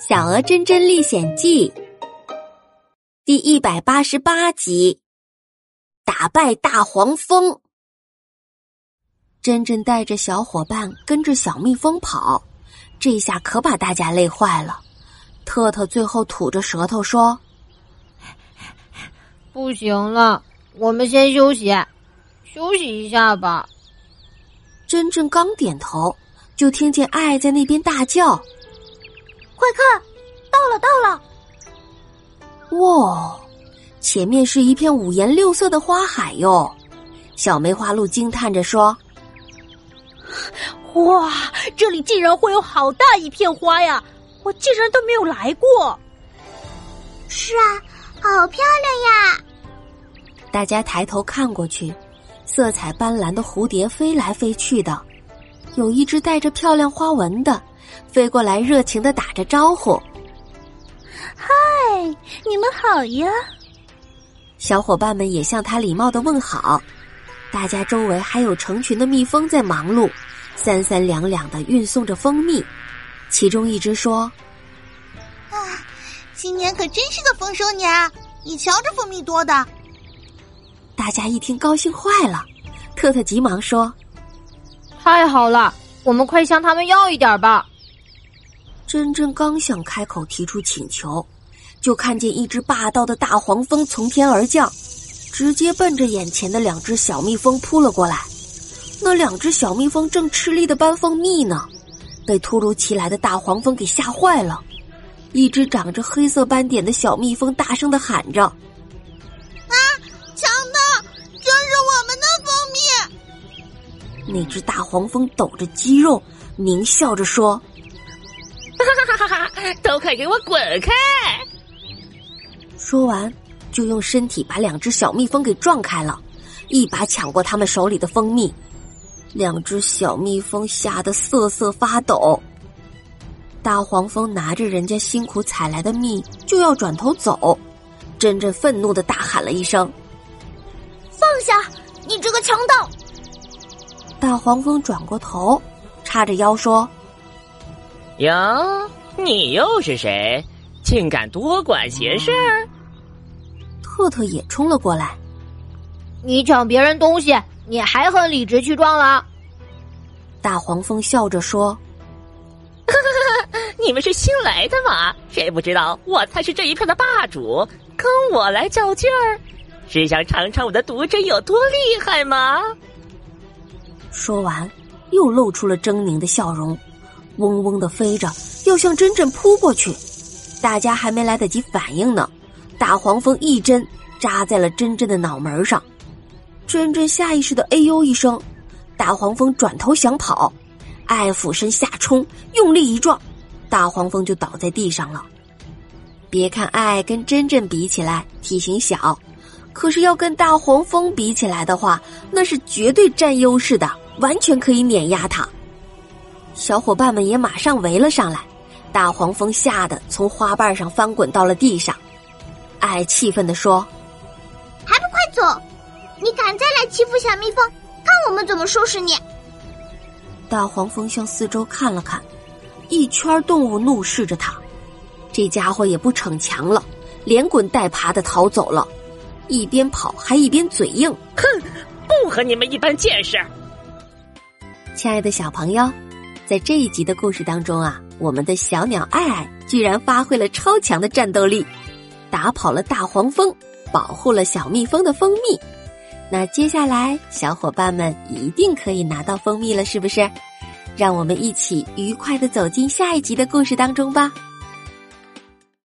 《小鹅真真历险记》第一百八十八集：打败大黄蜂。真真带着小伙伴跟着小蜜蜂跑，这下可把大家累坏了。特特最后吐着舌头说：“不行了，我们先休息，休息一下吧。”真真刚点头，就听见爱在那边大叫。快看，到了，到了！哇，前面是一片五颜六色的花海哟！小梅花鹿惊叹着说：“哇，这里竟然会有好大一片花呀！我竟然都没有来过。”是啊，好漂亮呀！大家抬头看过去，色彩斑斓的蝴蝶飞来飞去的，有一只带着漂亮花纹的。飞过来，热情的打着招呼：“嗨，你们好呀！”小伙伴们也向他礼貌的问好。大家周围还有成群的蜜蜂在忙碌，三三两两的运送着蜂蜜。其中一只说：“啊，今年可真是个丰收年啊！你瞧这蜂蜜多的。”大家一听高兴坏了，特特急忙说：“太好了，我们快向他们要一点吧。”真真刚想开口提出请求，就看见一只霸道的大黄蜂从天而降，直接奔着眼前的两只小蜜蜂扑了过来。那两只小蜜蜂正吃力的搬蜂蜜呢，被突如其来的大黄蜂给吓坏了。一只长着黑色斑点的小蜜蜂大声的喊着：“啊，强盗！这是我们的蜂蜜！”那只大黄蜂抖着肌肉，狞笑着说。都快给我滚开！说完，就用身体把两只小蜜蜂给撞开了，一把抢过他们手里的蜂蜜。两只小蜜蜂吓得瑟瑟发抖。大黄蜂拿着人家辛苦采来的蜜，就要转头走。珍珍愤怒的大喊了一声：“放下！你这个强盗！”大黄蜂转过头，叉着腰说。哟，你又是谁？竟敢多管闲事！特特也冲了过来。你抢别人东西，你还很理直气壮了？大黄蜂笑着说：“你们是新来的嘛？谁不知道我才是这一片的霸主？跟我来较劲儿，是想尝尝我的毒针有多厉害吗？”说完，又露出了狰狞的笑容。嗡嗡的飞着，要向真真扑过去。大家还没来得及反应呢，大黄蜂一针扎在了真真的脑门上。真真下意识的哎呦一声，大黄蜂转头想跑，爱俯身下冲，用力一撞，大黄蜂就倒在地上了。别看爱跟真真比起来体型小，可是要跟大黄蜂比起来的话，那是绝对占优势的，完全可以碾压它。小伙伴们也马上围了上来，大黄蜂吓得从花瓣上翻滚到了地上。爱气愤地说：“还不快走！你敢再来欺负小蜜蜂，看我们怎么收拾你！”大黄蜂向四周看了看，一圈动物怒视着他，这家伙也不逞强了，连滚带爬的逃走了，一边跑还一边嘴硬：“哼，不和你们一般见识！”亲爱的小朋友。在这一集的故事当中啊，我们的小鸟爱爱居然发挥了超强的战斗力，打跑了大黄蜂，保护了小蜜蜂的蜂蜜。那接下来，小伙伴们一定可以拿到蜂蜜了，是不是？让我们一起愉快的走进下一集的故事当中吧。